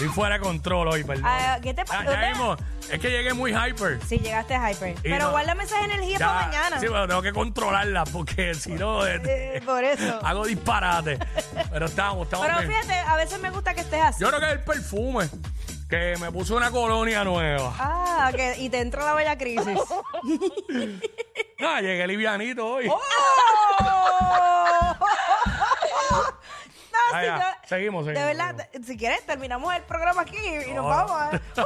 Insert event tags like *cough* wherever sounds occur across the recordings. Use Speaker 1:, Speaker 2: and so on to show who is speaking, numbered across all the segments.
Speaker 1: Estoy fuera de control hoy, perdón.
Speaker 2: Ah, ¿qué te pasa?
Speaker 1: ya mismo, es que llegué muy hyper.
Speaker 2: Sí, llegaste hyper. Pero
Speaker 1: no-
Speaker 2: guárdame esa energía
Speaker 1: Ya,
Speaker 2: para mañana.
Speaker 1: Sí, pero tengo que controlarla porque *laughs* si no, eh,
Speaker 2: Eh, por eso. *laughs*
Speaker 1: hago disparate. Pero estamos, estamos
Speaker 2: Pero
Speaker 1: bien.
Speaker 2: fíjate, a veces me gusta que estés así.
Speaker 1: Yo creo que es el perfume que me puso una colonia nueva.
Speaker 2: Ah, que, y te entró la bella crisis. *laughs*
Speaker 1: Ah, llegué livianito hoy.
Speaker 2: ¡Oh! No,
Speaker 1: Ah, ya.
Speaker 2: yo-
Speaker 1: Seguimos,
Speaker 2: De
Speaker 1: seguimos,
Speaker 2: verdad, si quieres, terminamos el programa aquí y nos vamos. ¿eh? *laughs*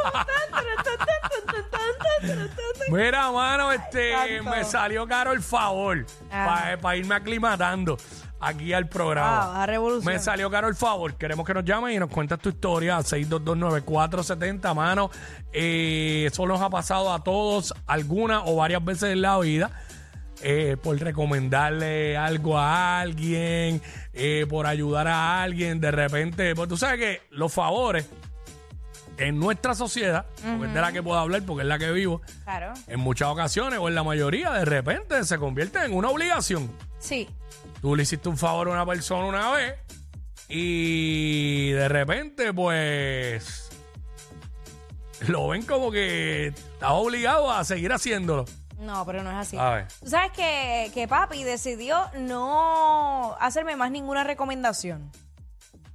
Speaker 1: Mira, mano, este,
Speaker 2: Tanto.
Speaker 1: me salió caro el favor
Speaker 2: Ah.
Speaker 1: para irme aclimatando aquí al programa.
Speaker 2: Ah, a revolución.
Speaker 1: Me salió caro el favor. Queremos que nos llamen y nos cuentes tu historia. 6229470, mano. Eh, eso nos ha pasado a todos alguna o varias veces en la vida. Eh, por recomendarle algo a alguien, eh, por ayudar a alguien, de repente, pues tú sabes que los favores en nuestra sociedad, porque es de la que puedo hablar, porque es la que vivo,
Speaker 2: Claro.
Speaker 1: en muchas ocasiones o en la mayoría, de repente se convierte en una obligación.
Speaker 2: Sí.
Speaker 1: Tú le hiciste un favor a una persona una vez y de repente, pues, lo ven como que estás obligado a seguir haciéndolo.
Speaker 2: No, pero no es así.
Speaker 1: A ver.
Speaker 2: Tú sabes que, que papi decidió no hacerme más ninguna recomendación.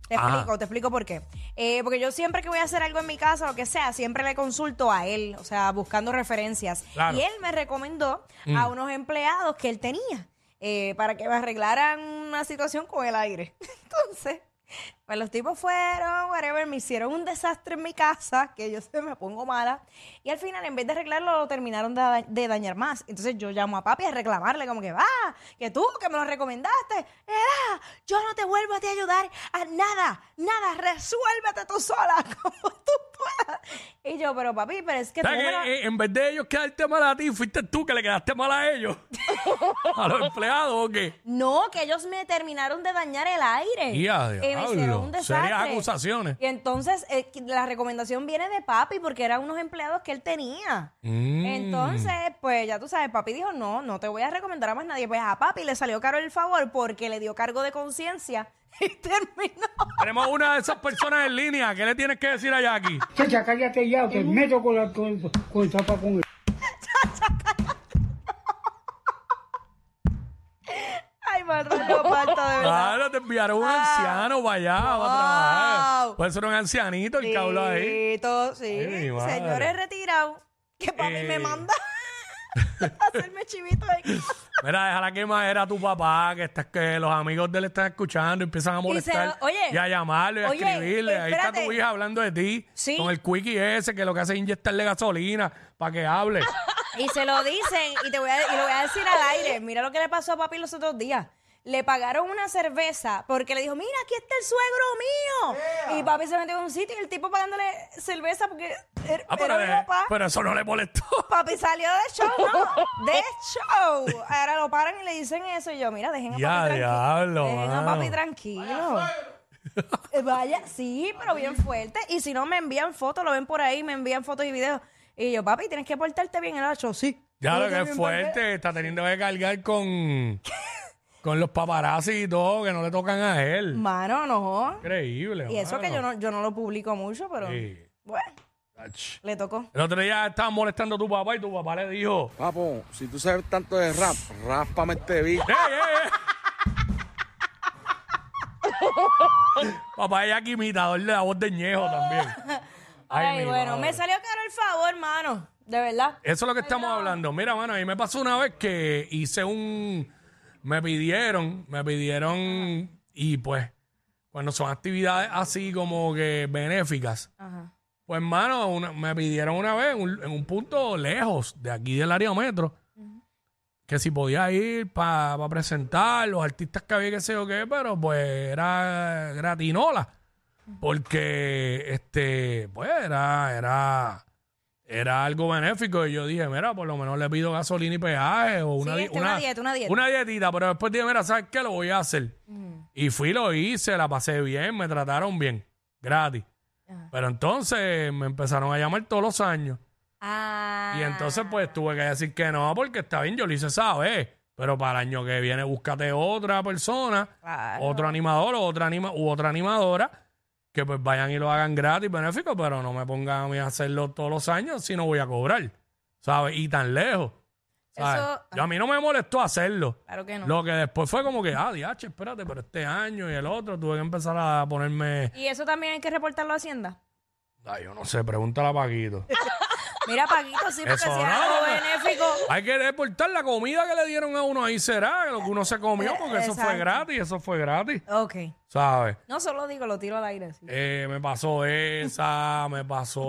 Speaker 2: Te
Speaker 1: Ajá.
Speaker 2: explico, te explico por qué. Eh, porque yo siempre que voy a hacer algo en mi casa, lo que sea, siempre le consulto a él, o sea, buscando referencias.
Speaker 1: Claro.
Speaker 2: Y él me recomendó a unos empleados que él tenía eh, para que me arreglaran una situación con el aire. *laughs* Entonces, pues los tipos fueron, whatever, me hicieron un desastre en mi casa, que yo se me pongo mala. Y al final, en vez de arreglarlo, lo terminaron de, da- de dañar más. Entonces yo llamo a papi a reclamarle, como que, va, que tú, que me lo recomendaste, era, yo no te vuelvo a te ayudar a nada, nada, resuélvete tú sola, *laughs* como tú puedas. Y yo, pero papi, pero es que
Speaker 1: O
Speaker 2: tú
Speaker 1: sea, que, eh, en vez de ellos quedarte mal a ti, fuiste tú que le quedaste mal a ellos. *laughs* a los empleados, ¿o qué?
Speaker 2: No, que ellos me terminaron de dañar el aire.
Speaker 1: Y
Speaker 2: Un desastre.
Speaker 1: serias acusaciones.
Speaker 2: Y entonces eh, la recomendación viene de papi porque eran unos empleados que él tenía.
Speaker 1: Mm.
Speaker 2: Entonces, pues ya tú sabes, papi dijo, no, no te voy a recomendar a más nadie. Pues a papi le salió caro el favor porque le dio cargo de conciencia *laughs* y terminó.
Speaker 1: Tenemos una de esas personas en línea. ¿Qué le tienes que decir a Jackie?
Speaker 3: Chacha, cállate ya, te meto con, la, con, con el zapa con el...
Speaker 2: Ay, Marta, Leopardo, de
Speaker 1: enviaron un
Speaker 2: Ah.
Speaker 1: anciano para allá, para trabajar.
Speaker 2: Wow.
Speaker 1: Puede ser un ancianito el que habló ahí.
Speaker 2: Sí, todo, sí.
Speaker 1: Ay, mi madre.
Speaker 2: Señores retirados, que papi
Speaker 1: Eh.
Speaker 2: me manda *laughs* a hacerme chivito ahí. *laughs*
Speaker 1: Mira, déjala que más era tu papá, que, que los amigos de él están escuchando y empiezan a molestar.
Speaker 2: oye,
Speaker 1: y a llamarlo y a
Speaker 2: oye,
Speaker 1: escribirle. Ahí está
Speaker 2: espérate.
Speaker 1: tu hija hablando de ti.
Speaker 2: Sí.
Speaker 1: Con el quickie ese que lo que hace es inyectarle gasolina para que hable. *laughs*
Speaker 2: Y se lo dicen, y te voy a, y lo voy a decir al aire. Mira lo que le pasó a papi los otros días. Le pagaron una cerveza porque le dijo, mira, aquí está el suegro mío. Y papi se metió en un sitio y el tipo pagándole cerveza porque er-
Speaker 1: Ah, pero,
Speaker 2: era mi papá.
Speaker 1: pero eso no le molestó.
Speaker 2: Papi salió de show, ¿no? *laughs* De show. Ahora lo paran y le dicen eso. Y yo, mira, dejen a papi
Speaker 1: Ya,
Speaker 2: tranquilo.
Speaker 1: diablo,
Speaker 2: Dejen a
Speaker 1: mano.
Speaker 2: papi tranquilo. Eh, Vaya, sí, pero bien fuerte. Y si no me envían fotos, lo ven por ahí, me envían fotos y videos. Y yo, papi, tienes que portarte bien. El hecho, sí.
Speaker 1: Ya lo que es fuerte, está teniendo que cargar con, con los paparazzi y todo, que no le tocan a él.
Speaker 2: Mano, no.
Speaker 1: Increíble.
Speaker 2: Y eso que yo
Speaker 1: mano.
Speaker 2: no, yo no lo publico mucho, pero
Speaker 1: Sí.
Speaker 2: bueno,
Speaker 1: Ach.
Speaker 2: le tocó.
Speaker 1: El otro día estaba molestando a tu papá y tu papá le dijo,
Speaker 4: Papo, si tú sabes tanto de rap, ráspame este beat.
Speaker 1: ¡Ey, ey, ey! papá es aquí imitador de la voz de Ñejo también. *laughs*
Speaker 2: Ay, bueno,
Speaker 1: madre.
Speaker 2: me salió caro el favor, mano. De verdad.
Speaker 1: Eso es lo que estamos hablando. Mira, mano, a mí me pasó una vez que hice un... Me pidieron, me pidieron y pues cuando son actividades así como que benéficas,
Speaker 2: Ajá.
Speaker 1: pues mano, una- me pidieron una vez un- en un punto lejos de aquí del área metro que si podía ir para presentar los artistas que había que sé yo qué, pero pues era gratinola. Porque este, pues era, era, era algo benéfico. Y yo dije, mira, por lo menos le pido gasolina y peaje o una,
Speaker 2: Sí, este, una dieta, una dieta.
Speaker 1: Una dietita, pero después dije, mira, ¿sabes qué? Lo voy a hacer. Y fui, lo hice, la pasé bien, me trataron bien, gratis.
Speaker 2: Ajá.
Speaker 1: Pero entonces me empezaron a llamar todos los años.
Speaker 2: Ah.
Speaker 1: Y entonces pues tuve que decir que no, porque está bien, yo lo hice esa vez. Pero para el año que viene búscate otra persona,
Speaker 2: Claro.
Speaker 1: otro animador o otra anima u otra animadora que pues vayan y lo hagan gratis, benéfico, pero no me pongan a mí a hacerlo todos los años si no voy a cobrar, ¿sabes? Y tan lejos. ¿sabes?
Speaker 2: Eso-
Speaker 1: Yo a mí no me molestó hacerlo.
Speaker 2: Claro que no.
Speaker 1: Lo que después fue como que, ah, diache, espérate, pero este año y el otro tuve que empezar a ponerme...
Speaker 2: ¿Y eso también hay que reportarlo a Hacienda?
Speaker 1: Ay, yo no sé, pregúntale a Paquito. *laughs*
Speaker 2: Mira, Paquito, sí, porque
Speaker 1: Eso
Speaker 2: si es
Speaker 1: no.
Speaker 2: algo benéfico.
Speaker 1: Hay que reportar la comida que le dieron a uno ahí será, lo que uno se comió, porque eso fue
Speaker 2: Exacto.
Speaker 1: gratis, eso fue gratis,
Speaker 2: Ok.
Speaker 1: ¿sabes?
Speaker 2: No solo digo, lo tiro al aire. sí.
Speaker 1: Eh, me pasó esa, *laughs* me pasó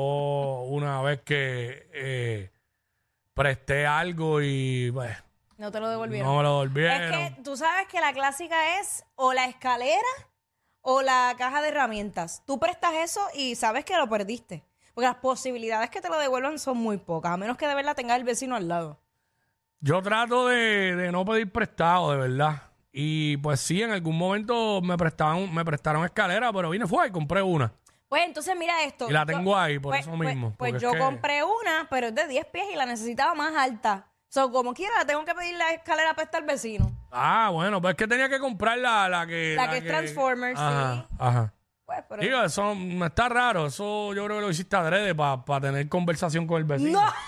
Speaker 1: una vez que eh, presté algo y pues,
Speaker 2: No te lo devolvieron.
Speaker 1: no me lo
Speaker 2: es
Speaker 1: devolvieron.
Speaker 2: que tú sabes que la clásica es o la escalera o la caja de herramientas. Tú prestas eso y sabes que lo perdiste. Porque las posibilidades que te lo devuelvan son muy pocas, a menos que de verdad tengas el vecino al lado.
Speaker 1: Yo trato de, de no pedir prestado, de verdad. Y pues sí, en algún momento me prestaban, me prestaron escalera, pero vine fue y compré una.
Speaker 2: Pues entonces mira esto.
Speaker 1: Y la
Speaker 2: Yo-
Speaker 1: tengo ahí por
Speaker 2: pues-
Speaker 1: eso
Speaker 2: pues-
Speaker 1: mismo,
Speaker 2: Pues, yo
Speaker 1: que-
Speaker 2: compré una, pero es de 10 pies y la necesitaba más alta. So, como quiera, la tengo que pedir la escalera para estar al vecino.
Speaker 1: Ah, bueno, pues es que tenía que comprar la, la que...
Speaker 2: La que es Transformers,
Speaker 1: ajá,
Speaker 2: sí.
Speaker 1: Ajá.
Speaker 2: Pues, pero...
Speaker 1: Digo, eso no está raro. Eso yo creo que lo hiciste adrede para tener conversación con el vecino.
Speaker 2: ¡No! *laughs*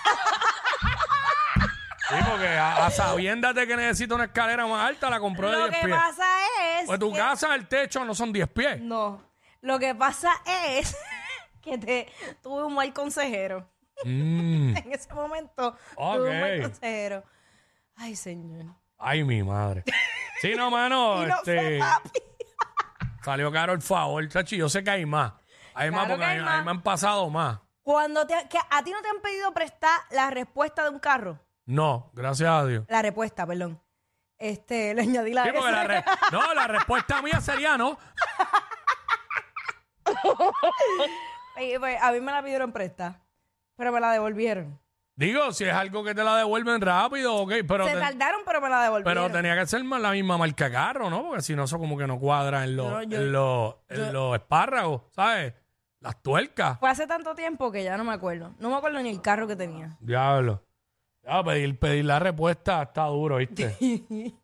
Speaker 1: Sí, porque a, a sabiendas de que necesito una escalera más alta, la compró de
Speaker 2: Lo
Speaker 1: 10
Speaker 2: que
Speaker 1: pies.
Speaker 2: pasa es.
Speaker 1: Pues tu
Speaker 2: que-
Speaker 1: casa, el techo no son 10 pies.
Speaker 2: No. Lo que pasa es *laughs* que te tuve un mal consejero.
Speaker 1: Mm. *laughs*
Speaker 2: En ese momento
Speaker 1: Ok.
Speaker 2: tuve un mal consejero. Ay, señor.
Speaker 1: Ay, mi madre. Sí, no, mano.
Speaker 2: Y no
Speaker 1: este,
Speaker 2: fue papi.
Speaker 1: Salió caro el favor, chachi. Yo sé que hay más. Hay más porque
Speaker 2: que hay
Speaker 1: mí-
Speaker 2: más.
Speaker 1: mí me han pasado más.
Speaker 2: Cuando te, que a ti no te han pedido prestar la respuesta de un carro.
Speaker 1: No, gracias a Dios.
Speaker 2: La respuesta, perdón. Este, *laughs* le añadí la
Speaker 1: Sí, porque la re- no, la respuesta mía sería no. *laughs*
Speaker 2: Y, pues, a mí me la pidieron prestar, pero me la devolvieron.
Speaker 1: Digo, si es algo que te la devuelven rápido, ok, pero,
Speaker 2: Se
Speaker 1: te-
Speaker 2: tardaron, pero me la devolvieron.
Speaker 1: pero tenía que ser más la misma marca carro, ¿no? Porque si no, eso como que no cuadra en los,
Speaker 2: No, yo-
Speaker 1: en los, en los espárragos, ¿sabes? Las tuercas.
Speaker 2: Fue hace tanto tiempo que ya no me acuerdo. No me acuerdo ni el carro que tenía.
Speaker 1: Diablo. Ya, pedir, pedir la respuesta está duro, ¿viste? *laughs*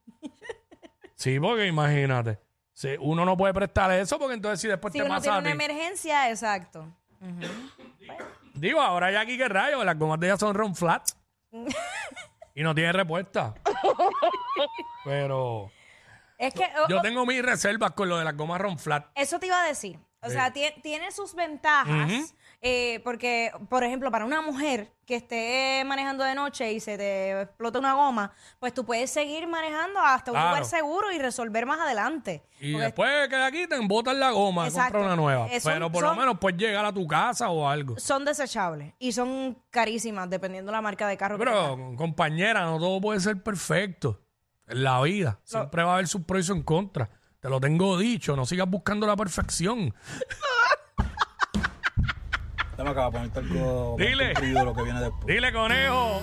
Speaker 1: sí, porque imagínate. Si uno no puede prestar eso porque entonces si después
Speaker 2: Si
Speaker 1: te
Speaker 2: uno
Speaker 1: pasa
Speaker 2: tiene
Speaker 1: a
Speaker 2: una
Speaker 1: ti.
Speaker 2: emergencia, exacto. *clears throat*
Speaker 1: Digo, ahora ya aquí que rayo, las gomas de ella son run flat. *laughs* y no tiene respuesta. Pero
Speaker 2: Es que oh,
Speaker 1: yo
Speaker 2: oh,
Speaker 1: tengo mis reservas con lo de las gomas run flat.
Speaker 2: eso te iba a decir. O sea, tie- tiene sus ventajas.
Speaker 1: Ujú.
Speaker 2: Eh, porque, por ejemplo, para una mujer que esté manejando de noche y se te explota una goma, pues tú puedes seguir manejando hasta un
Speaker 1: Claro.
Speaker 2: lugar seguro y resolver más adelante.
Speaker 1: Y
Speaker 2: Porque
Speaker 1: después que de aquí te embotan la goma,
Speaker 2: Exacto.
Speaker 1: compra una nueva.
Speaker 2: Eh, son-
Speaker 1: Pero por
Speaker 2: son-
Speaker 1: lo menos puedes llegar a tu casa o algo.
Speaker 2: son desechables y son carísimas dependiendo la marca de carro que tengas.
Speaker 1: Pero, compañera, no todo puede ser perfecto en la vida. Siempre va a haber sus pros y sus contras. Te lo tengo dicho, no sigas buscando la perfección. *laughs*
Speaker 4: Ponerte algo
Speaker 1: Dile.
Speaker 4: de lo que viene después.
Speaker 1: Dile, conejo.